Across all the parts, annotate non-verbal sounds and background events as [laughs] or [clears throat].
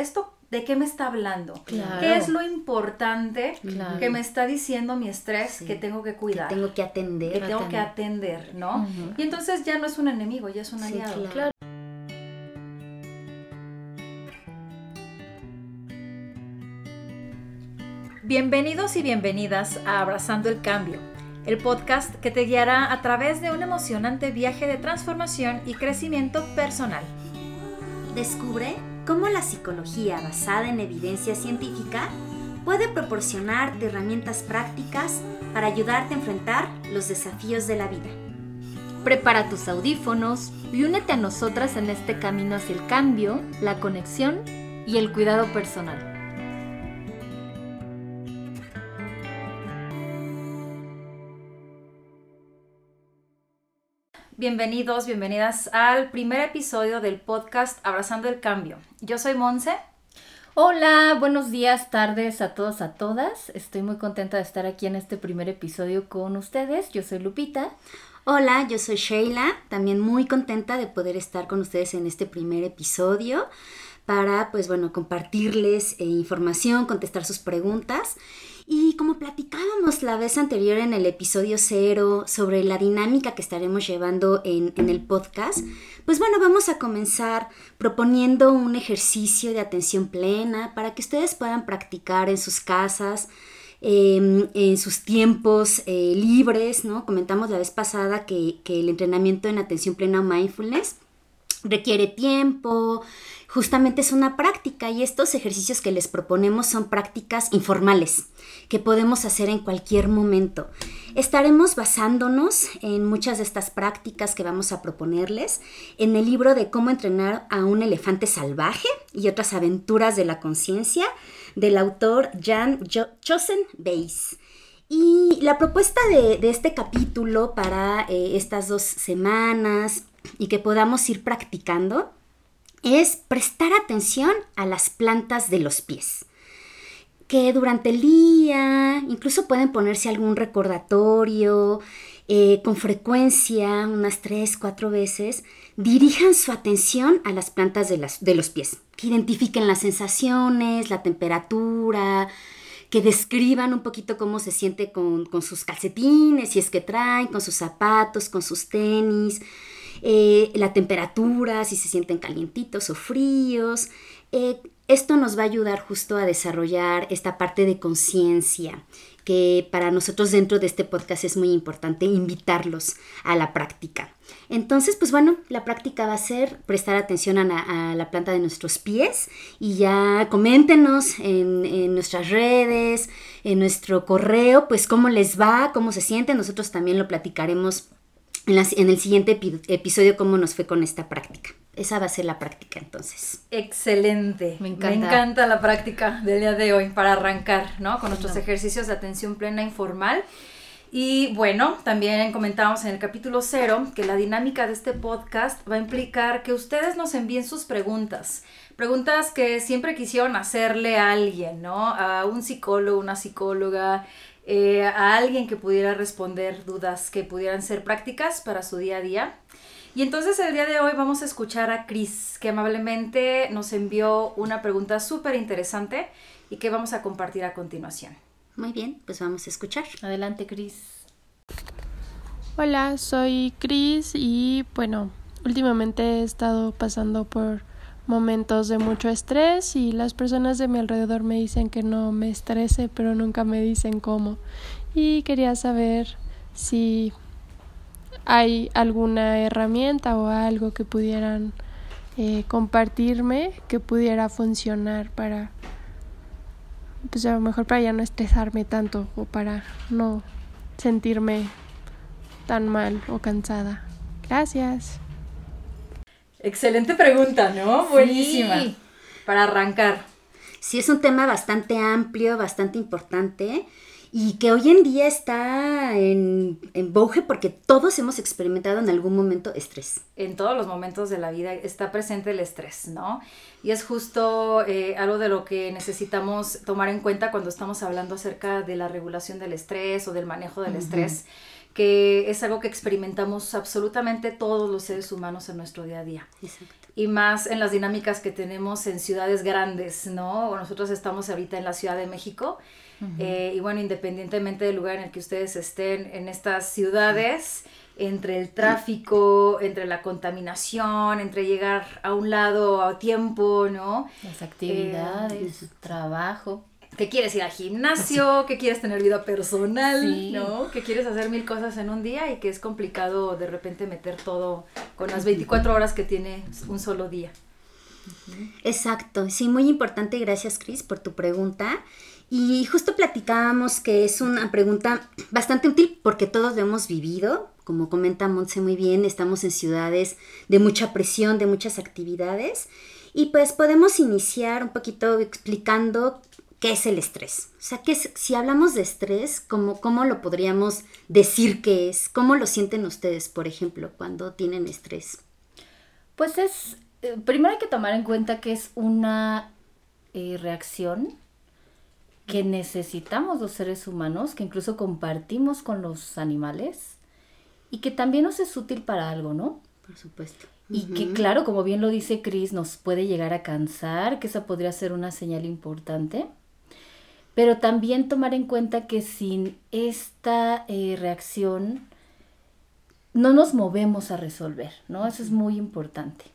esto de qué me está hablando, qué es lo importante que me está diciendo mi estrés que tengo que cuidar, que tengo que atender, que tengo que atender, ¿no? Y entonces ya no es un enemigo, ya es un aliado. Claro. Bienvenidos y bienvenidas a Abrazando el Cambio, el podcast que te guiará a través de un emocionante viaje de transformación y crecimiento personal. Descubre cómo la psicología basada en evidencia científica puede proporcionarte herramientas prácticas para ayudarte a enfrentar los desafíos de la vida. Prepara tus audífonos y únete a nosotras en este camino hacia el cambio, la conexión y el cuidado personal. Bienvenidos, bienvenidas al primer episodio del podcast Abrazando el Cambio. Yo soy Monse. Hola, buenos días, tardes a todos, a todas. Estoy muy contenta de estar aquí en este primer episodio con ustedes. Yo soy Lupita. Hola, yo soy Sheila. También muy contenta de poder estar con ustedes en este primer episodio para, pues bueno, compartirles eh, información, contestar sus preguntas y como platicábamos la vez anterior en el episodio cero sobre la dinámica que estaremos llevando en, el podcast, pues bueno, vamos a comenzar proponiendo un ejercicio de atención plena para que ustedes puedan practicar en sus casas. Em, en sus tiempos eh, libres, ¿no? Comentamos la vez pasada que, que el entrenamiento en atención plena o mindfulness requiere tiempo, justamente es una práctica y estos ejercicios que les proponemos son prácticas informales que podemos hacer en cualquier momento. Estaremos basándonos en muchas de estas prácticas que vamos a proponerles en el libro de cómo entrenar a un elefante salvaje y otras aventuras de la conciencia del autor Jan Chosen Bays. Y la propuesta de, este capítulo para eh, estas dos semanas y que podamos ir practicando es prestar atención a las plantas de los pies. Que durante el día incluso pueden ponerse algún recordatorio eh, con frecuencia, unas tres, cuatro veces, dirijan su atención a las plantas de, las, de los pies. Que identifiquen las sensaciones, la temperatura, que describan un poquito cómo se siente con, con sus calcetines, si es que traen, con sus zapatos, con sus tenis eh, la temperatura, si se sienten calientitos o fríos. Eh, esto nos va a ayudar justo a desarrollar esta parte de conciencia que para nosotros dentro de este podcast es muy importante invitarlos a la práctica. Entonces, pues bueno, la práctica va a ser prestar atención a la, planta de nuestros pies y ya coméntenos en, en, nuestras redes, en nuestro correo, pues cómo les va, cómo se sienten. Nosotros también lo platicaremos en, el siguiente episodio cómo nos fue con esta práctica. Esa va a ser la práctica entonces. Excelente. Me encanta. Me encanta la práctica del día de hoy para arrancar, ¿no? Con nuestros ejercicios de atención plena informal. Y bueno, también comentábamos en el capítulo cero que la dinámica de este podcast va a implicar que ustedes nos envíen sus preguntas. Preguntas que siempre quisieron hacerle a alguien, ¿no? A un psicólogo, una psicóloga, eh, a alguien que pudiera responder dudas que pudieran ser prácticas para su día a día. Y entonces el día de hoy vamos a escuchar a Cris, que amablemente nos envió una pregunta súper interesante y que vamos a compartir a continuación. Muy bien, pues vamos a escuchar. Adelante, Cris. Hola, soy Cris y bueno, últimamente he estado pasando por momentos de mucho estrés y las personas de mi alrededor me dicen que no me estrese, pero nunca me dicen cómo. Y quería saber si hay alguna herramienta o algo que pudieran eh, compartirme que pudiera funcionar para, pues a lo mejor para ya no estresarme tanto o para no sentirme tan mal o cansada. Gracias. Excelente pregunta, ¿no? Buenísima. Para arrancar. Sí, es un tema bastante amplio, bastante importante y que hoy en día está en, en porque todos hemos experimentado en algún momento estrés. En todos los momentos de la vida está presente el estrés, ¿no? Y es justo eh, algo de lo que necesitamos tomar en cuenta cuando estamos hablando acerca de la regulación del estrés o del manejo del estrés que es algo que experimentamos absolutamente todos los seres humanos en nuestro día a día. y más en las dinámicas que tenemos en ciudades grandes, ¿no? Nosotros estamos ahorita en la Ciudad de México eh, y bueno, independientemente del lugar en el que ustedes estén en estas ciudades, entre el tráfico, entre la contaminación, entre llegar a un lado a tiempo, ¿no? Las actividades, eh, trabajo. Que quieres ir al gimnasio, que quieres tener vida personal, ¿no? Que quieres hacer mil cosas en un día y que es complicado de repente meter todo con las 24 horas que tiene un solo día. Exacto, sí, muy importante. Gracias, Cris, por tu pregunta. Y justo platicábamos que es una pregunta bastante útil porque todos lo hemos vivido. Como comenta Montse muy bien, estamos en ciudades de mucha presión, de muchas actividades. Y pues podemos iniciar un poquito explicando qué es el estrés. O sea, ¿qué si hablamos de estrés, ¿cómo, ¿cómo lo podríamos decir que es? ¿Cómo lo sienten ustedes, por ejemplo, cuando tienen estrés? Pues es, eh, primero hay que tomar en cuenta que es una eh, reacción que necesitamos los seres humanos, que incluso compartimos con los animales y que también nos es útil para algo, ¿no? Por supuesto. Y que claro, como bien lo dice Chris, nos puede llegar a cansar, que esa podría ser una señal importante. Pero también tomar en cuenta que sin esta eh, reacción no nos movemos a resolver, ¿no? Eso es muy importante.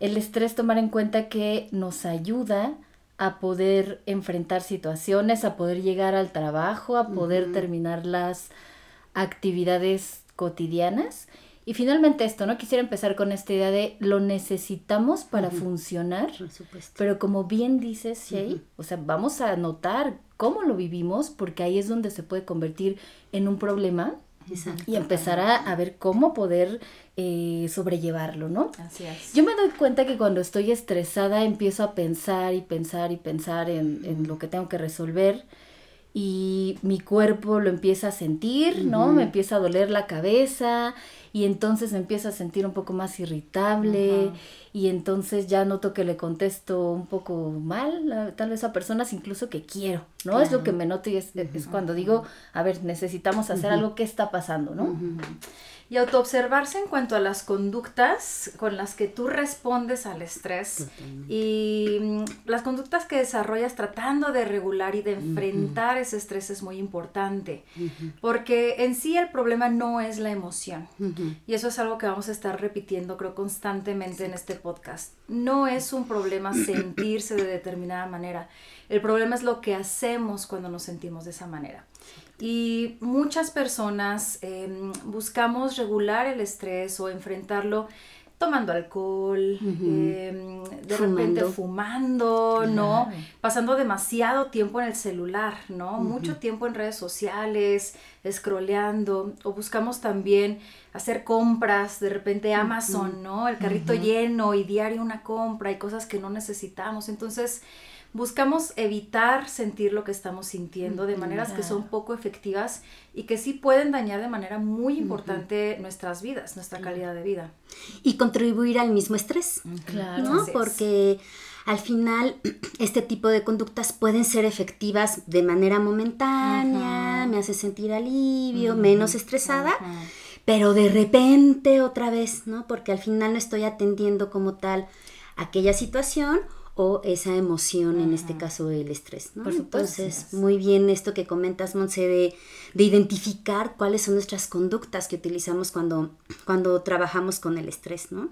El estrés, tomar en cuenta que nos ayuda a poder enfrentar situaciones, a poder llegar al trabajo, a poder terminar las actividades cotidianas. Y finalmente esto, ¿no? Quisiera empezar con esta idea de lo necesitamos para funcionar, pero como bien dices, Shay, o sea, vamos a notar cómo lo vivimos, porque ahí es donde se puede convertir en un problema y empezar a, ver cómo poder eh, sobrellevarlo, ¿no? Así es. Yo me doy cuenta que cuando estoy estresada empiezo a pensar y pensar y pensar en, lo que tengo que resolver y mi cuerpo lo empieza a sentir, ¿no? Me empieza a doler la cabeza y entonces me empiezo a sentir un poco más irritable y entonces ya noto que le contesto un poco mal, tal vez a personas incluso que quiero, ¿no? Es lo que me noto y es, es cuando digo, a ver, necesitamos hacer algo, ¿qué está pasando, no? Y autoobservarse en cuanto a las conductas con las que tú respondes al estrés y mm, las conductas que desarrollas tratando de regular y de enfrentar ese estrés es muy importante porque en sí el problema no es la emoción. Y eso es algo que vamos a estar repitiendo creo constantemente en este podcast. No es un problema [clears throat] sentirse de determinada manera. El problema es lo que hacemos cuando nos sentimos de esa manera y muchas personas em, buscamos regular el estrés o enfrentarlo tomando alcohol, em, de repente fumando, ¿no? Pasando demasiado tiempo en el celular, ¿no? Mucho tiempo en redes sociales, scrolleando, o buscamos también hacer compras, de repente Amazon, ¿no? El carrito lleno y diario una compra y cosas que no necesitamos. Entonces, buscamos evitar sentir lo que estamos sintiendo de maneras que son poco efectivas y que sí pueden dañar de manera muy importante nuestras vidas, nuestra calidad de vida. Y contribuir al mismo estrés. Claro. ¿no? Porque al final [clears throat] este tipo de conductas pueden ser efectivas de manera momentánea, me hace sentir alivio, menos estresada. Pero de repente otra vez, ¿no? Porque al final no estoy atendiendo como tal aquella situación o esa emoción, en este caso el estrés. ¿no? Entonces, muy bien esto que comentas, Monse, de, identificar cuáles son nuestras conductas que utilizamos cuando, cuando trabajamos con el estrés, ¿no?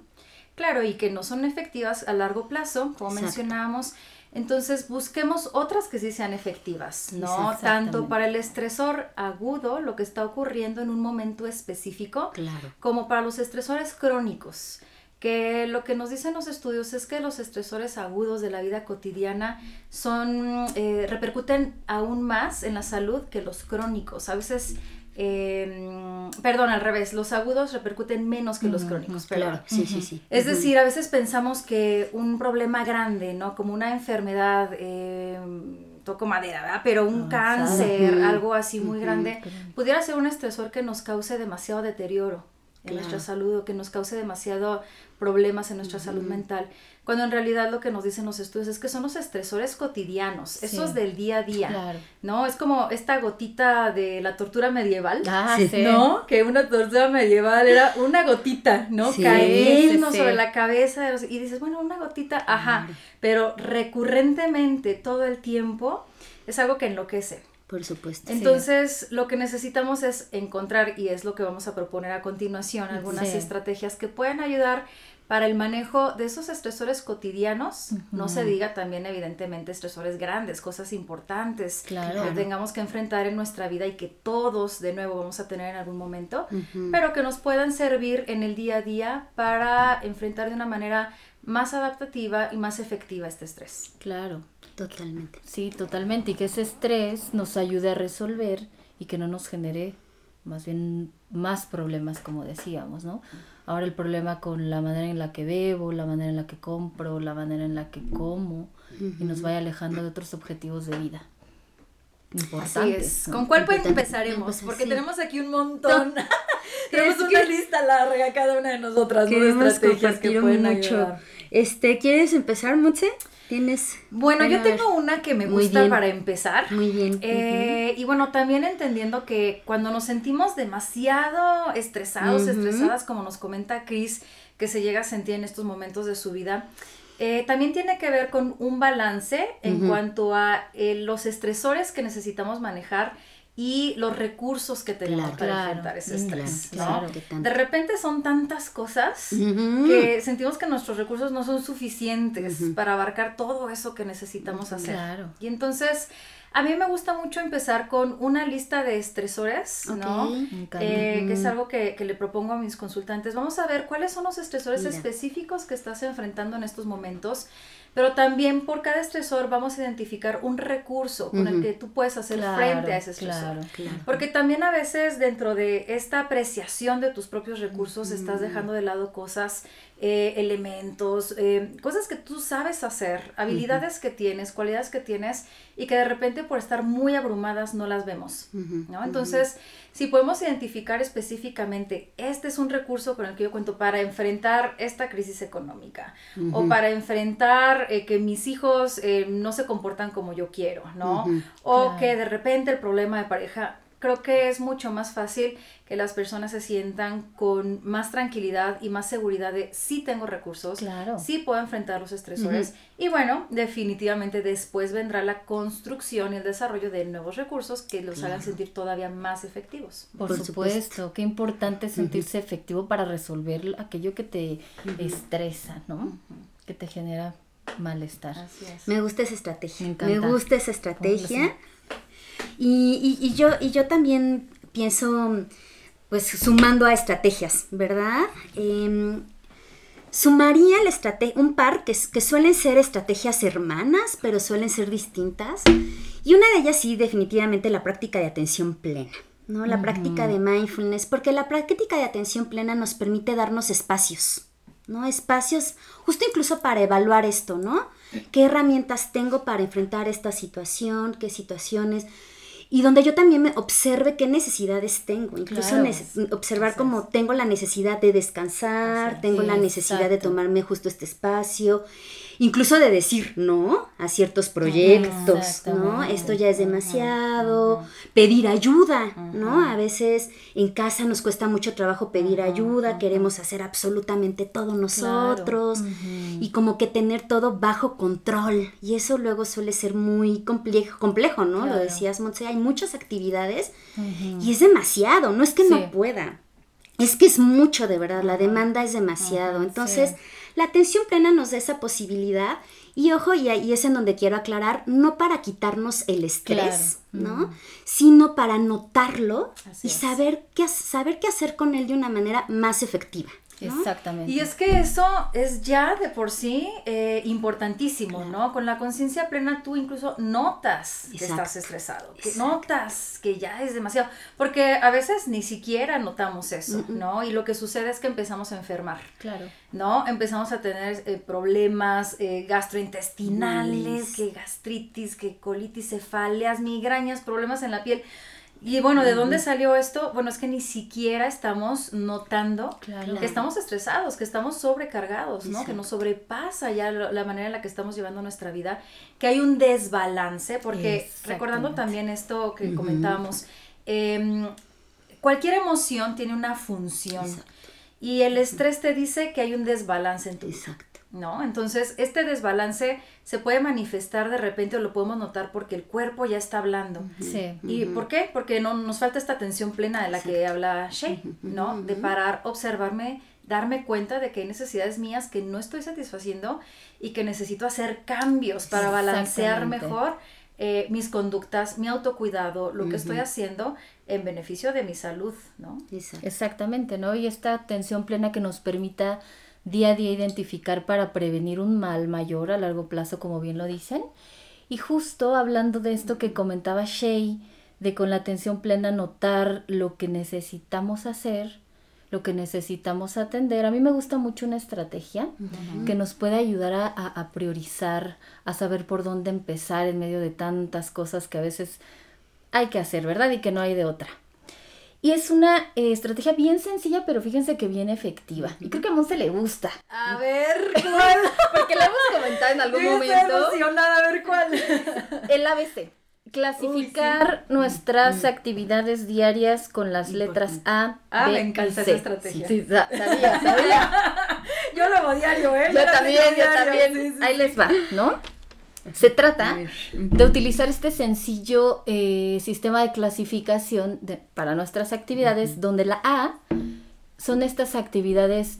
Claro, y que no son efectivas a largo plazo, como mencionábamos. Entonces busquemos otras que sí sean efectivas, ¿no? Tanto para el estresor agudo, lo que está ocurriendo en un momento específico, claro. como para los estresores crónicos que lo que nos dicen los estudios es que los estresores agudos de la vida cotidiana son, eh, repercuten aún más en la salud que los crónicos. A veces, em, perdón, al revés, los agudos repercuten menos que los crónicos. Claro, sí, sí, sí. Es decir, a veces pensamos que un problema grande, ¿no? Como una enfermedad, em, toco madera, ¿verdad? Pero un cáncer, algo así muy grande, pudiera ser un estresor que nos cause demasiado deterioro en nuestra salud o que nos cause demasiado problemas en nuestra salud mental, cuando en realidad lo que nos dicen los estudios es que son los estresores cotidianos, esos del día a día, ¿no? Es como esta gotita de la tortura medieval, ah, [laughs] ¿no? Que una tortura medieval era una gotita, ¿no? Cayendo sobre la cabeza y dices, bueno, una gotita, ajá, pero recurrentemente todo el tiempo es algo que enloquece. Por supuesto. Entonces, lo que necesitamos es encontrar, y es lo que vamos a proponer a continuación, algunas estrategias que pueden ayudar para el manejo de esos estresores cotidianos, no se diga también evidentemente estresores grandes, cosas importantes que tengamos que enfrentar en nuestra vida y que todos de nuevo vamos a tener en algún momento, pero que nos puedan servir en el día a día para enfrentar de una manera más adaptativa y más efectiva este estrés. Claro. Totalmente. Sí, totalmente. Y que ese estrés nos ayude a resolver y que no nos genere más bien más problemas, como decíamos, ¿no? Ahora el problema con la manera en la que bebo, la manera en la que compro, la manera en la que como, y nos vaya alejando de otros objetivos de vida. Importantes. ¿Con cuál empezaremos? Pues, Porque tenemos aquí un montón. [laughs] [laughs] tenemos una lista larga cada una de nosotras, ¿no? estrategias que pueden mucho. Este, ¿quieres empezar, Mutse? ¿Tienes? Bueno, yo tengo una que me gusta para empezar. Muy bien. Eh, y bueno, también entendiendo que cuando nos sentimos demasiado estresados, estresadas, como nos comenta Chris, que se llega a sentir en estos momentos de su vida, eh, también tiene que ver con un balance en cuanto a eh, los estresores que necesitamos manejar y los recursos que tenemos para enfrentar ese estrés. de repente son tantas cosas que sentimos que nuestros recursos no son suficientes para abarcar todo eso que necesitamos hacer. Y entonces a mí me gusta mucho empezar con una lista de estresores, ¿no? Eh, que es algo que, le propongo a mis consultantes. Vamos a ver cuáles son los estresores específicos que estás enfrentando en estos momentos pero también por cada estresor vamos a identificar un recurso con el que tú puedes hacer frente a ese estresor. Porque también a veces dentro de esta apreciación de tus propios recursos estás dejando de lado cosas, eh, elementos, eh, cosas que tú sabes hacer, habilidades que tienes, cualidades que tienes y que de repente por estar muy abrumadas no las vemos. ¿no? Entonces, si podemos identificar específicamente, este es un recurso con el que yo cuento para enfrentar esta crisis económica o para enfrentar eh, que mis hijos no se comportan como yo quiero, ¿no? O que de repente el problema de pareja creo que es mucho más fácil que las personas se sientan con más tranquilidad y más seguridad de sí tengo recursos, claro. sí puedo enfrentar los estresores y bueno, definitivamente después vendrá la construcción y el desarrollo de nuevos recursos que los hagan sentir todavía más efectivos. Por, supuesto. qué importante sentirse efectivo para resolver aquello que te estresa, ¿no? Que te genera malestar. Me gusta esa estrategia. Me, Me gusta esa estrategia. Y, y, yo, y yo también pienso, pues sumando a estrategias, ¿verdad? Em, sumaría la estrategia, un par que, que suelen ser estrategias hermanas, pero suelen ser distintas. Y una de ellas sí, definitivamente la práctica de atención plena. ¿no? La práctica de mindfulness, porque la práctica de atención plena nos permite darnos espacios, ¿no? Espacios justo incluso para evaluar esto, ¿no? ¿Qué herramientas tengo para enfrentar esta situación? ¿Qué situaciones? Y donde yo también me observe qué necesidades tengo, incluso observar cómo tengo la necesidad de descansar, tengo la necesidad de tomarme justo este espacio, incluso de decir no a ciertos proyectos, ¿no? Esto ya es demasiado, pedir ayuda, ¿no? A veces en casa nos cuesta mucho trabajo pedir ayuda, queremos hacer absolutamente todo nosotros y como que tener todo bajo control. Y eso luego suele ser muy complejo, complejo ¿no? Lo decías, Montse, hay muchas actividades y es demasiado, no es que no pueda. Es que es mucho de verdad, la demanda es demasiado. Entonces, la atención plena nos da esa posibilidad y ojo, y ahí es en donde quiero aclarar, no para quitarnos el estrés, ¿no? Sino para notarlo y saber qué, saber qué hacer con él de una manera más efectiva. Exactamente. Y es que eso es ya de por sí eh, importantísimo, ¿no? Con la conciencia plena tú incluso notas que estás estresado, que notas que ya es demasiado, porque a veces ni siquiera notamos eso, ¿no? Y lo que sucede es que empezamos a enfermar. Claro. ¿No? Empezamos a tener eh, problemas eh, gastrointestinales, que gastritis, que colitis, cefaleas, migrañas, problemas en la piel Y bueno, ¿de dónde salió esto? Bueno, es que ni siquiera estamos notando que estamos estresados, que estamos sobrecargados, ¿no? Que nos sobrepasa ya la manera en la que estamos llevando nuestra vida, que hay un desbalance, porque recordando también esto que comentábamos, em, cualquier emoción tiene una función. Y el estrés te dice que hay un desbalance en tu vida. Exacto. ¿No? Entonces, este desbalance se puede manifestar de repente o lo podemos notar porque el cuerpo ya está hablando. Sí. ¿Y por qué? Porque no, nos falta esta atención plena de la que habla Shay, ¿no? De parar, observarme, darme cuenta de que hay necesidades mías que no estoy satisfaciendo y que necesito hacer cambios para balancear mejor eh, mis conductas, mi autocuidado, lo que estoy haciendo en beneficio de mi salud, ¿no? Exactamente, ¿no? Y esta atención plena que nos permita día a día identificar para prevenir un mal mayor a largo plazo, como bien lo dicen. Y justo hablando de esto que comentaba Shay, de con la atención plena notar lo que necesitamos hacer, lo que necesitamos atender. A mí me gusta mucho una estrategia que nos puede ayudar a, a, priorizar, a saber por dónde empezar en medio de tantas cosas que a veces hay que hacer, ¿verdad? Y que no hay de otra. Y es una eh, estrategia bien sencilla, pero fíjense que bien efectiva. Y creo que a Monse le gusta. A ver, ¿cuál? [laughs] Porque la hemos comentado en algún momento. a ver cuál. El ABC. Clasificar nuestras actividades diarias con las letras A, ah, me encanta esa estrategia. Sí, sabía, sabía. [laughs] yo lo hago diario, ¿eh? Yo también, yo también. Ahí les va, ¿no? Se trata de utilizar este sencillo eh, sistema de clasificación para nuestras actividades, donde la A son estas actividades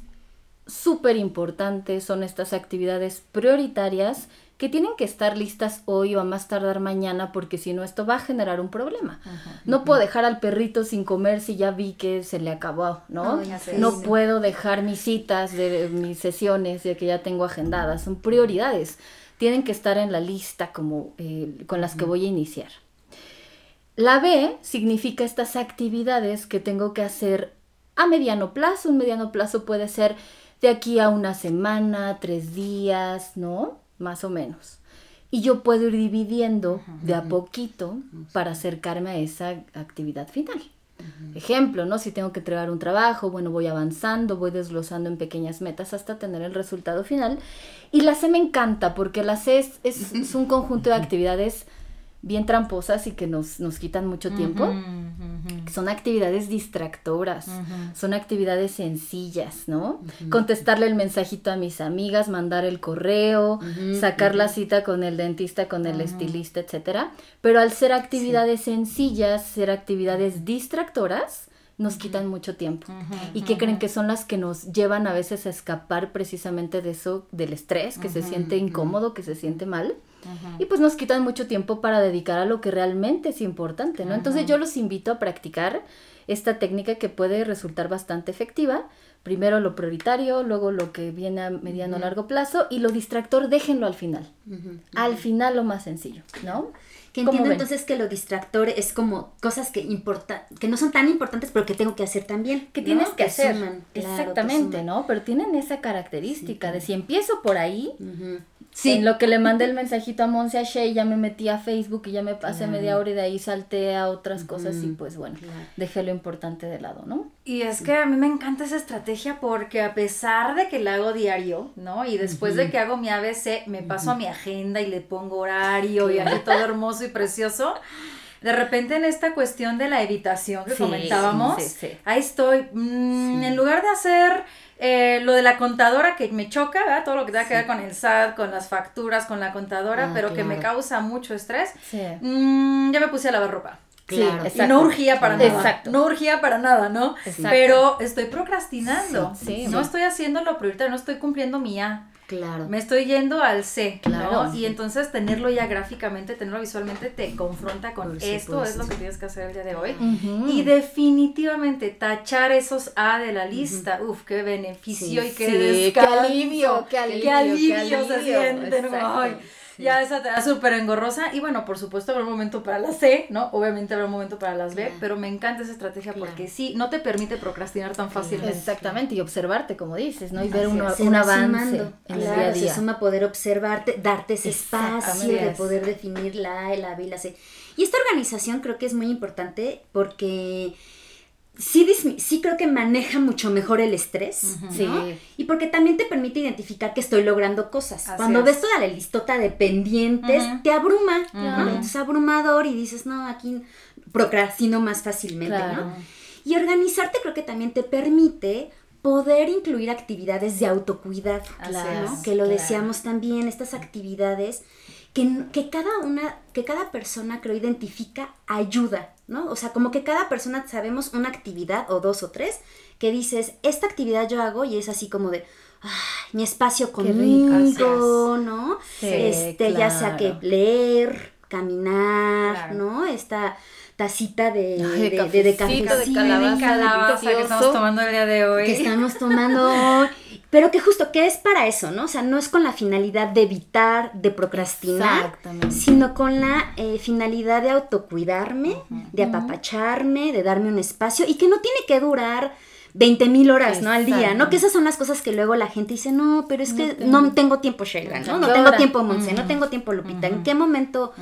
súper importantes, son estas actividades prioritarias que tienen que estar listas hoy o a más tardar mañana porque si no esto va a generar un problema. no puedo dejar al perrito sin comer si ya vi que se le acabó, ¿no? no puedo dejar mis citas de mis sesiones de que ya tengo agendadas, son prioridades tienen que estar en la lista como eh, con las que voy a iniciar. La B significa estas actividades que tengo que hacer a mediano plazo. Un mediano plazo puede ser de aquí a una semana, tres días, ¿no? Más o menos. Y yo puedo ir dividiendo de a poquito para acercarme a esa actividad final. Ejemplo, ¿no? Si tengo que entregar un trabajo, bueno, voy avanzando, voy desglosando en pequeñas metas hasta tener el resultado final. Y la C me encanta porque la C es, es un conjunto de actividades bien tramposas y que nos, nos quitan mucho tiempo. Son actividades distractoras, son actividades sencillas, ¿no? Contestarle el mensajito a mis amigas, mandar el correo, sacar la cita con el dentista, con el estilista, etcétera. Pero al ser actividades sencillas, ser actividades distractoras, nos quitan mucho tiempo. ¿Y qué creen que son las que nos llevan a veces a escapar precisamente de eso, del estrés, que se siente incómodo, que se siente mal? Y pues nos quitan mucho tiempo para dedicar a lo que realmente es importante, ¿no? Entonces yo los invito a practicar esta técnica que puede resultar bastante efectiva. Primero lo prioritario, luego lo que viene a mediano o largo plazo y lo distractor déjenlo al final. Al final lo más sencillo, ¿no? Que entiendo entonces que lo distractor es como cosas que importa, que no son tan importantes, pero que tengo que hacer también. Que tienes que, hacer. Exactamente, ¿no? Pero tienen esa característica de si empiezo por ahí, Sí. En lo que le mandé el mensajito a Monse a Shea, ya me metí a Facebook y ya me pasé media hora y de ahí salté a otras cosas y pues bueno, dejé lo importante de lado, ¿no? Y es que a mí me encanta esa estrategia porque a pesar de que la hago diario, ¿no? Y después de que hago mi ABC, me paso a mi agenda y le pongo horario y ahí todo hermoso y precioso. De repente en esta cuestión de la evitación que comentábamos, ahí estoy, mm, en lugar de hacer eh, lo de la contadora que me choca, ¿verdad? Todo lo que tenga que ver con el SAT, con las facturas, con la contadora, ah, pero que me causa mucho estrés. Mm, ya me puse a lavar ropa. Claro, y no urgía para nada. Exacto. No urgía para nada, ¿no? Pero estoy procrastinando. no estoy haciendo lo prioritario, no estoy cumpliendo mi A. Claro. Me estoy yendo al C, claro, Y entonces tenerlo ya gráficamente, tenerlo visualmente, te confronta con esto es lo que tienes que hacer el día de hoy. Y definitivamente tachar esos A de la lista, uf, qué beneficio y qué, qué alivio, qué alivio, qué alivio, se ya esa te da súper engorrosa. Y bueno, por supuesto habrá un momento para la C, ¿no? Obviamente habrá un momento para las B, pero me encanta esa estrategia porque sí, no te permite procrastinar tan fácilmente. Exactamente, y observarte, como dices, ¿no? Y ver un avance en el día a día. Se suma poder observarte, darte ese espacio de poder definir la A, la B y la C. Y esta organización creo que es muy importante porque sí, sí creo que maneja mucho mejor el estrés, Y porque también te permite identificar que estoy logrando cosas. Cuando ves toda la listota de pendientes, te abruma, ¿no? Es abrumador y dices, no, aquí procrastino más fácilmente, ¿no? Y organizarte creo que también te permite poder incluir actividades de autocuidado, ¿no? Que lo decíamos también, estas actividades que, cada una, que cada persona creo identifica ayuda, ¿no? O sea, como que cada persona sabemos una actividad o dos o tres que dices, esta actividad yo hago y es así como de, ay, mi espacio conmigo, ¿no? este, ya sea que leer, caminar, ¿no? Esta tacita de, de, de, de, cafecito, de calabaza, que estamos tomando el día de hoy. Que estamos tomando hoy. Pero que justo, ¿qué es para eso, no? O sea, no es con la finalidad de evitar, de procrastinar, sino con la eh, finalidad de autocuidarme, de apapacharme, de darme un espacio y que no tiene que durar 20 mil horas, ¿no? Al día, ¿no? Que esas son las cosas que luego la gente dice, no, pero es que no tengo, tiempo, Sheila, ¿no? No tengo tiempo, Monse, no tengo tiempo, Lupita. ¿En qué momento?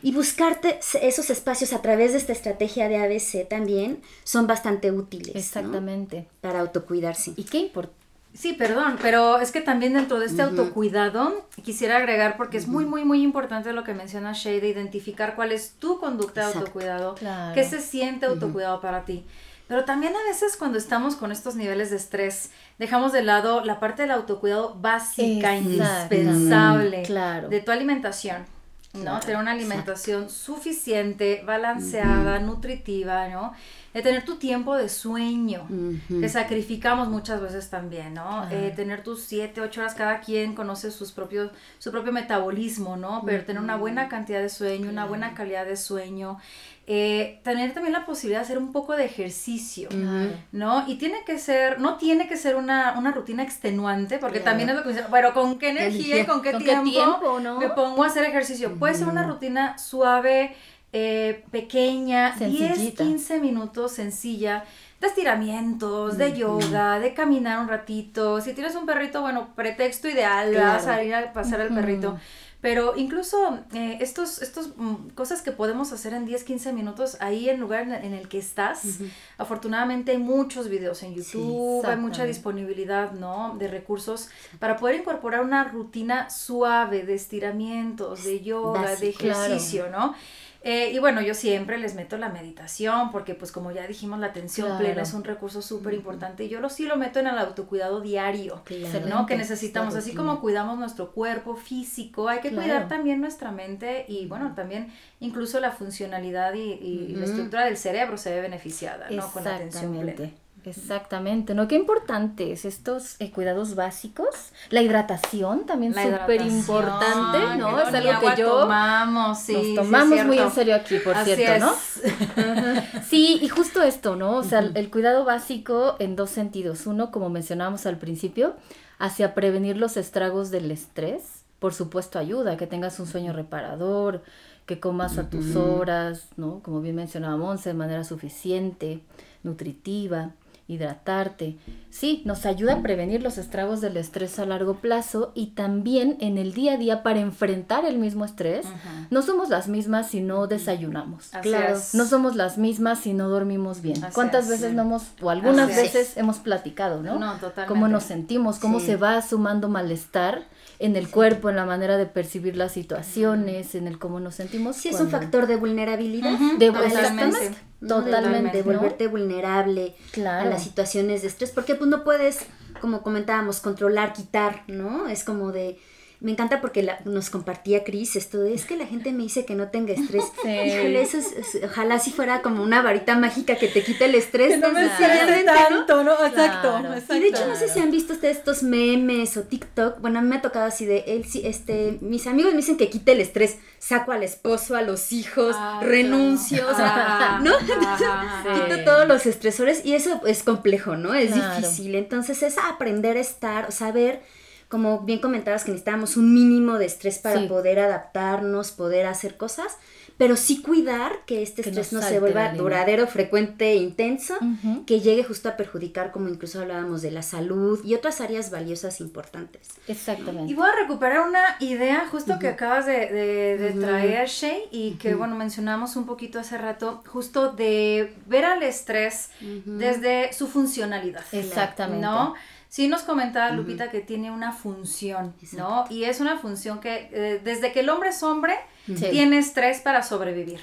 Y buscarte esos espacios a través de esta estrategia de ABC también son bastante útiles. Exactamente. Para autocuidarse. ¿Y qué importa? Sí, perdón, pero es que también dentro de este autocuidado quisiera agregar, porque es muy, muy, muy importante lo que menciona Shay, de identificar cuál es tu conducta de autocuidado, qué se siente autocuidado para ti. Pero también a veces cuando estamos con estos niveles de estrés, dejamos de lado la parte del autocuidado básica, indispensable de tu alimentación. ¿No? Tener una alimentación suficiente, balanceada, nutritiva, ¿no? de tener tu tiempo de sueño, que sacrificamos muchas veces también, ¿no? Eh, tener tus siete, ocho horas, cada quien conoce sus propios, su propio metabolismo, ¿no? Pero tener una buena cantidad de sueño, una buena calidad de sueño, eh, tener también la posibilidad de hacer un poco de ejercicio, ¿no? Y tiene que ser, no tiene que ser una, rutina extenuante, porque también es lo que dicen, pero ¿con qué energía y con qué tiempo, me pongo a hacer ejercicio? Puede ser una rutina suave, eh, pequeña, 10, 15 minutos, sencilla, de estiramientos, de yoga, de caminar un ratito. Si tienes un perrito, bueno, pretexto ideal, vas a salir a pasar al perrito. Pero incluso eh, estos, estos mm, cosas que podemos hacer en 10, 15 minutos ahí en lugar en, el que estás, afortunadamente hay muchos videos en YouTube, hay mucha disponibilidad, ¿no? De recursos para poder incorporar una rutina suave de estiramientos, de yoga, de ejercicio, ¿no? Eh, y bueno, yo siempre les meto la meditación porque pues como ya dijimos, la atención plena es un recurso súper importante y yo lo sí lo meto en el autocuidado diario, ¿no? Que necesitamos, así como cuidamos nuestro cuerpo físico, hay que cuidar también nuestra mente y bueno, también incluso la funcionalidad y, la estructura del cerebro se ve beneficiada, ¿no? Con la atención plena. Exactamente, ¿no? Qué importantes estos eh, cuidados básicos. La hidratación también súper importante, ¿no? Es algo que yo tomamos, sí, nos tomamos muy en serio aquí, por cierto, ¿no? [laughs] sí, y justo esto, ¿no? O sea, el cuidado básico en dos sentidos. Uno, como mencionábamos al principio, hacia prevenir los estragos del estrés. Por supuesto, ayuda, que tengas un sueño reparador, que comas a tus horas, ¿no? Como bien mencionaba Monse, de manera suficiente, nutritiva hidratarte. Sí, nos ayuda a prevenir los estragos del estrés a largo plazo y también en el día a día para enfrentar el mismo estrés. No somos las mismas si no desayunamos. claro. No somos las mismas si no dormimos bien. ¿Cuántas veces no hemos, o algunas veces hemos platicado, ¿no? No, totalmente. Cómo nos sentimos, cómo se va sumando malestar en el cuerpo, en la manera de percibir las situaciones, en el cómo nos sentimos. Sí, es un factor de vulnerabilidad. de, totalmente. Totalmente, volverte vulnerable a las situaciones de estrés, porque pues no puedes, como comentábamos, controlar, quitar, ¿no? Es como de me encanta porque nos compartía Cris esto de es que la gente me dice que no tenga estrés. [laughs] Híjole, eso es, ojalá si fuera como una varita mágica que te quite el estrés. Que no me tanto, ¿no? Exacto, exacto, Y de hecho, no sé si han visto ustedes estos memes o TikTok. Bueno, a mí me ha tocado así de él, este, mis amigos me dicen que quite el estrés. Saco al esposo, a los hijos, ah, renuncio, o sea, [laughs] ¿no? quito todos los estresores y eso es complejo, ¿no? Es difícil. Entonces es aprender a estar, saber como bien comentabas que necesitábamos un mínimo de estrés para poder adaptarnos, poder hacer cosas, pero sí cuidar que este estrés no, se vuelva duradero, frecuente e intenso, que llegue justo a perjudicar, como incluso hablábamos, de la salud y otras áreas valiosas importantes. Exactamente. Y voy a recuperar una idea justo que acabas de, traer, Shay, y que, bueno, mencionamos un poquito hace rato, justo de ver al estrés desde su funcionalidad. Exactamente. ¿No? Sí nos comentaba Lupita que tiene una función, ¿no? Y es una función que eh, desde que el hombre es hombre, tiene estrés para sobrevivir.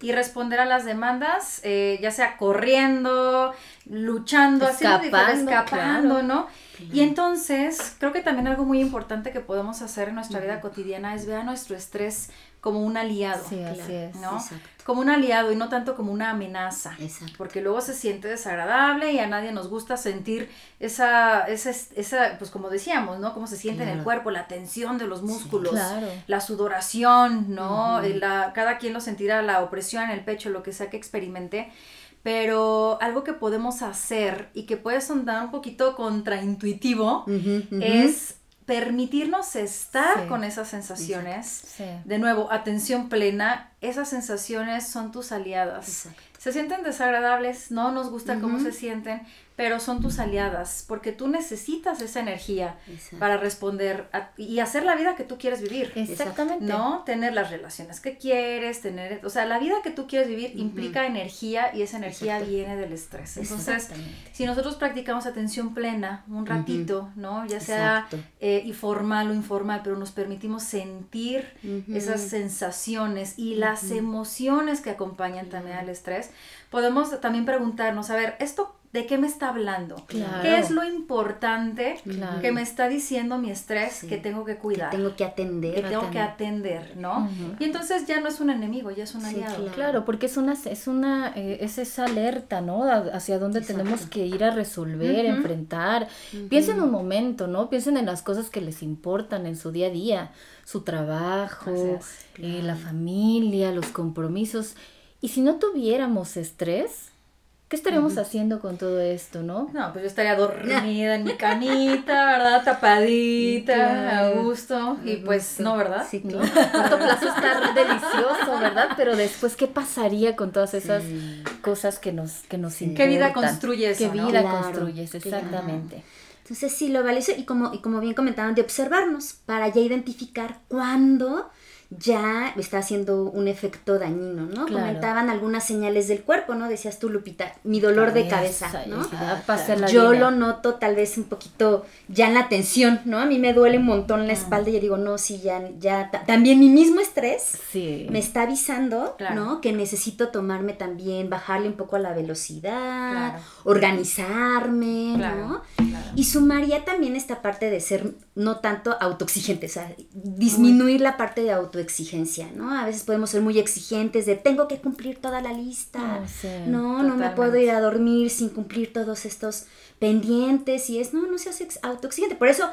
Y responder a las demandas, eh, ya sea corriendo, luchando, escapando, haciendo escapando, ¿no? Y entonces, creo que también algo muy importante que podemos hacer en nuestra vida cotidiana es ver a nuestro estrés como un aliado. Sí, así es. ¿no? Como un aliado y no tanto como una amenaza. Exacto. Porque luego se siente desagradable y a nadie nos gusta sentir esa, esa, esa pues como decíamos, ¿no? Cómo se siente en el cuerpo, la tensión de los músculos, la sudoración, ¿no? la, cada quien lo sentirá, la opresión en el pecho, lo que sea que experimente. Pero algo que podemos hacer y que puede sonar un poquito contraintuitivo es permitirnos estar con esas sensaciones. De nuevo, atención plena, esas sensaciones son tus aliadas. Se sienten desagradables, no nos gusta cómo se sienten, pero son tus aliadas, porque tú necesitas esa energía para responder y hacer la vida que tú quieres vivir. Exactamente. ¿No? Tener las relaciones que quieres, tener, o sea, la vida que tú quieres vivir implica energía y esa energía viene del estrés. Entonces, si nosotros practicamos atención plena un ratito, ¿no? Ya sea eh, formal o informal, pero nos permitimos sentir esas sensaciones y las emociones que acompañan también al estrés, podemos también preguntarnos, a ver, ¿esto ¿De qué me está hablando? ¿Qué es lo importante que me está diciendo mi estrés que tengo que cuidar? Que tengo que atender. Que tengo que atender, ¿no? Y entonces ya no es un enemigo, ya es un aliado. Claro. porque es una, es una, eh, es esa alerta, ¿no? Hacia dónde tenemos que ir a resolver, enfrentar. Piensen un momento, ¿no? Piensen en las cosas que les importan en su día a día, su trabajo, eh, la familia, los compromisos. Y si no tuviéramos estrés, ¿Qué estaríamos haciendo con todo esto, no? No, pues yo estaría dormida en mi [laughs] canita, ¿verdad? Tapadita, a gusto. Y pues, no, ¿verdad? Sí, claro. Corto plazo está delicioso, ¿verdad? Pero después, ¿qué pasaría con todas esas cosas que nos, que nos ¿Qué vida construyes? ¿Qué vida construyes? Exactamente. Entonces, sí, lo valioso, y como, y como bien comentaban, de observarnos para ya identificar cuándo ya está haciendo un efecto dañino, ¿no? Comentaban algunas señales del cuerpo, ¿no? Decías tú, Lupita, mi dolor de cabeza, ¿no? Yo lo noto tal vez un poquito ya en la tensión, ¿no? A mí me duele un montón la espalda y yo digo, no, sí, ya, ya, también mi mismo estrés me está avisando, ¿no? Que necesito tomarme también, bajarle un poco a la velocidad, organizarme, ¿no? Y sumaría también esta parte de ser no tanto autoexigente, o sea, disminuir la parte de auto exigencia, ¿no? A veces podemos ser muy exigentes de tengo que cumplir toda la lista, no, no me puedo ir a dormir sin cumplir todos estos pendientes y es, no, no seas autoexigente. Por eso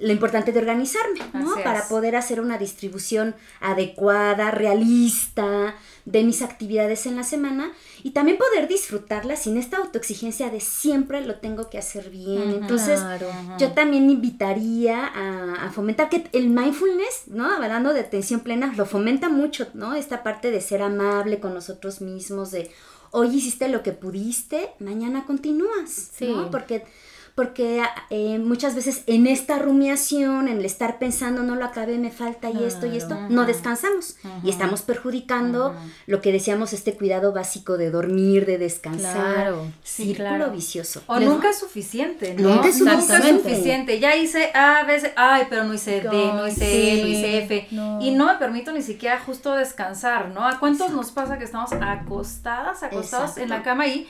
lo importante de organizarme, ¿no? Para poder hacer una distribución adecuada, realista de mis actividades en la semana y también poder disfrutarla sin esta autoexigencia de siempre lo tengo que hacer bien. Entonces, yo también invitaría a, fomentar que el mindfulness, ¿no? Hablando de atención plena, lo fomenta mucho, ¿no? Esta parte de ser amable con nosotros mismos, de hoy hiciste lo que pudiste, mañana continúas, ¿no? Porque porque eh, muchas veces en esta rumiación, en el estar pensando, no lo acabé, me falta y esto y esto, no descansamos y estamos perjudicando lo que decíamos, este cuidado básico de dormir, de descansar, claro, círculo vicioso. O nunca es suficiente, ¿no? Nunca es, suficiente. Ya hice A veces, ay, pero no hice D, no hice E, no hice F. Y no me permito ni siquiera justo descansar, ¿no? ¿A cuántos nos pasa que estamos acostadas, acostados en la cama y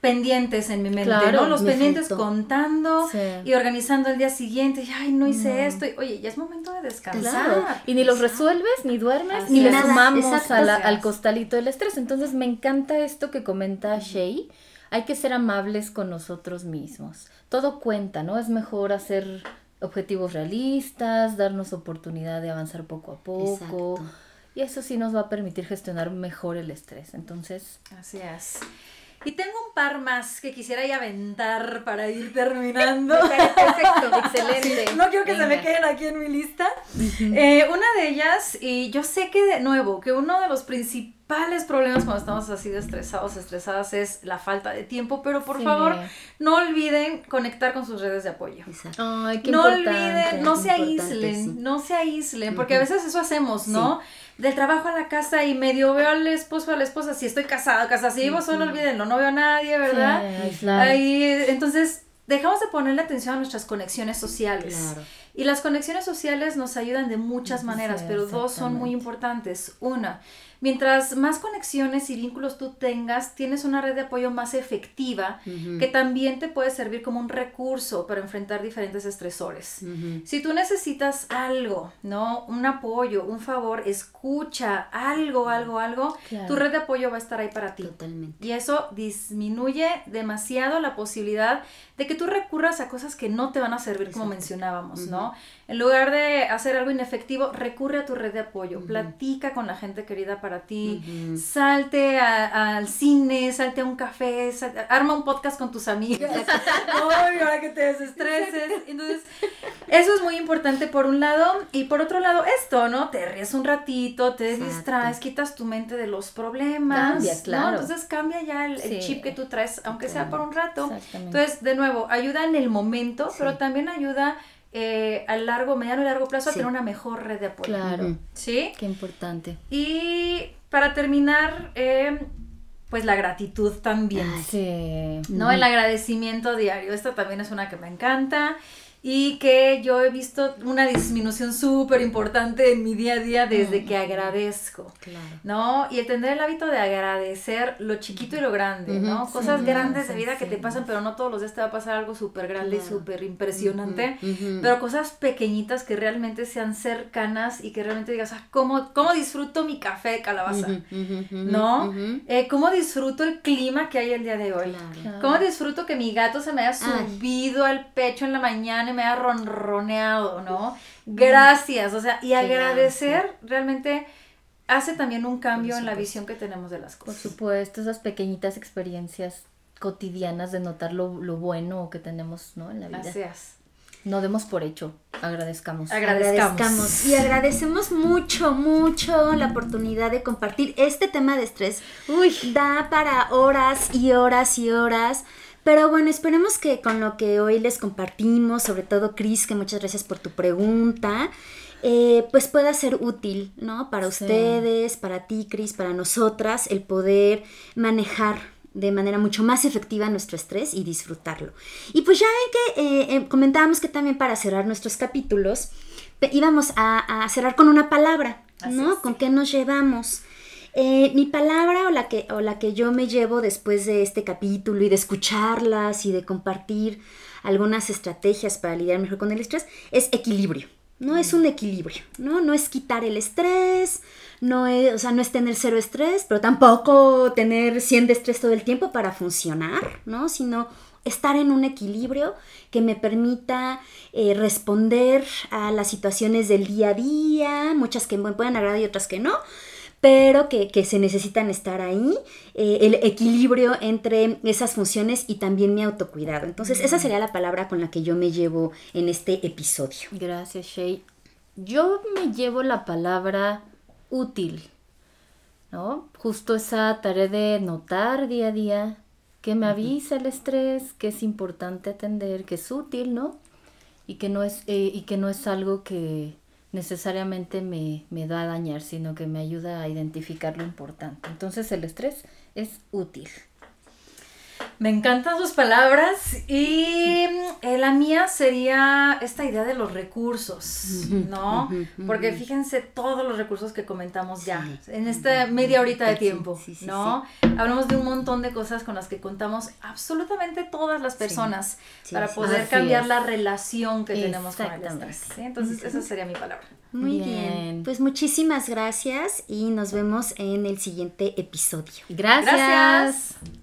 pendientes en mi mente, ¿no? Los pendientes contando y organizando el día siguiente. Y, Ay, no hice esto. Y, oye, ya es momento de descansar. Y ni los resuelves, ni duermes, ni le sumamos al costalito del estrés. Entonces me encanta esto que comenta Shay. Hay que ser amables con nosotros mismos. Todo cuenta, ¿no? Es mejor hacer objetivos realistas, darnos oportunidad de avanzar poco a poco. Y eso sí nos va a permitir gestionar mejor el estrés. Entonces. Así es. Y tengo un par más que quisiera ya aventar para ir terminando. [laughs] Perfecto, excelente. no quiero que se me queden aquí en mi lista. Eh, una de ellas, y yo sé que de nuevo, que uno de los principales problemas cuando estamos así de estresados, estresadas, es la falta de tiempo, pero por favor, no olviden conectar con sus redes de apoyo. Exacto. Ay, qué no olviden, no se aíslen, no se aíslen, porque a veces eso hacemos, ¿no? Del trabajo a la casa y medio veo al esposo o a la esposa, si estoy casada, casada, si vivo solo, olvídenlo, no veo a nadie, ¿verdad? Ahí, entonces, dejamos de ponerle atención a nuestras conexiones sociales. Y las conexiones sociales nos ayudan de muchas maneras, pero dos son muy importantes. Una, Mientras más conexiones y vínculos tú tengas, tienes una red de apoyo más efectiva que también te puede servir como un recurso para enfrentar diferentes estresores. Si tú necesitas algo, ¿no? Un apoyo, un favor, escucha algo, algo, algo, tu red de apoyo va a estar ahí para ti. Totalmente. Y eso disminuye demasiado la posibilidad de que tú recurras a cosas que no te van a servir como mencionábamos, ¿no? En lugar de hacer algo inefectivo, recurre a tu red de apoyo, platica con la gente querida para ti, salte al cine, salte a un café, arma un podcast con tus amigas, [laughs] Ay, para que te desestreses. Entonces, eso es muy importante por un lado. Y por otro lado esto, ¿no? Te ríes un ratito, te distraes, quitas tu mente de los problemas, cambia, claro. Entonces cambia ya el, chip que tú traes, aunque sea por un rato. Entonces, de nuevo, ayuda en el momento, pero también ayuda eh, a largo, mediano y largo plazo a tener una mejor red de apoyo. Claro. ¿Sí? Qué importante. Y para terminar, eh, pues la gratitud también. sí. ¿No? El agradecimiento diario. Esta también es una que me encanta y que yo he visto una disminución súper importante en mi día a día desde que agradezco, ¿no? Y el tener el hábito de agradecer lo chiquito y lo grande, ¿no? Cosas grandes de vida que te pasan, pero no todos los días te va a pasar algo súper grande y súper impresionante, pero cosas pequeñitas que realmente sean cercanas y que realmente digas, ah, ¿cómo, cómo disfruto mi café de calabaza? ¿No? Eh, ¿Cómo disfruto el clima que hay el día de hoy? ¿Cómo disfruto que mi gato se me haya subido al pecho en la mañana? Me ha ronroneado, ¿no? Gracias, o sea, y agradecer realmente hace también un cambio en la visión que tenemos de las cosas. Por supuesto, esas pequeñitas experiencias cotidianas de notar lo, bueno que tenemos, ¿no? En la vida. Gracias. No demos por hecho, agradezcamos. agradezcamos. Y agradecemos mucho, mucho la oportunidad de compartir este tema de estrés. Uy, da para horas y horas y horas. Pero bueno, esperemos que con lo que hoy les compartimos, sobre todo Cris, que muchas gracias por tu pregunta, eh, pues pueda ser útil, ¿no? Para ustedes, para ti, Cris, para nosotras, el poder manejar de manera mucho más efectiva nuestro estrés y disfrutarlo. Y pues ya ven que eh, eh, comentábamos que también para cerrar nuestros capítulos íbamos a, cerrar con una palabra, ¿no? ¿Con qué nos llevamos? Eh, mi palabra o la, que, o la que yo me llevo después de este capítulo y de escucharlas y de compartir algunas estrategias para lidiar mejor con el estrés es equilibrio. No es un equilibrio, ¿no? No es quitar el estrés, no es, o sea, no es tener cero estrés, pero tampoco tener 100 de estrés todo el tiempo para funcionar, ¿no? Sino estar en un equilibrio que me permita eh, responder a las situaciones del día a día, muchas que me pueden agradar y otras que no, pero que, se necesitan estar ahí, eh, el equilibrio entre esas funciones y también mi autocuidado. Entonces, esa sería la palabra con la que yo me llevo en este episodio. Gracias, Shay. Yo me llevo la palabra útil, ¿no? Justo esa tarea de notar día a día que me avisa el estrés, que es importante atender, que es útil, ¿no? Y que no es, eh, y que no es algo que, necesariamente me, me da a dañar, sino que me ayuda a identificar lo importante. Entonces el estrés es útil. Me encantan sus palabras y eh, la mía sería esta idea de los recursos, ¿no? Porque fíjense todos los recursos que comentamos ya en esta media horita de tiempo, ¿no? Hablamos de un montón de cosas con las que contamos absolutamente todas las personas para poder cambiar la relación que tenemos con el estrés. Entonces esa sería mi palabra. Muy bien. bien. Pues muchísimas gracias y nos vemos en el siguiente episodio. Gracias. gracias.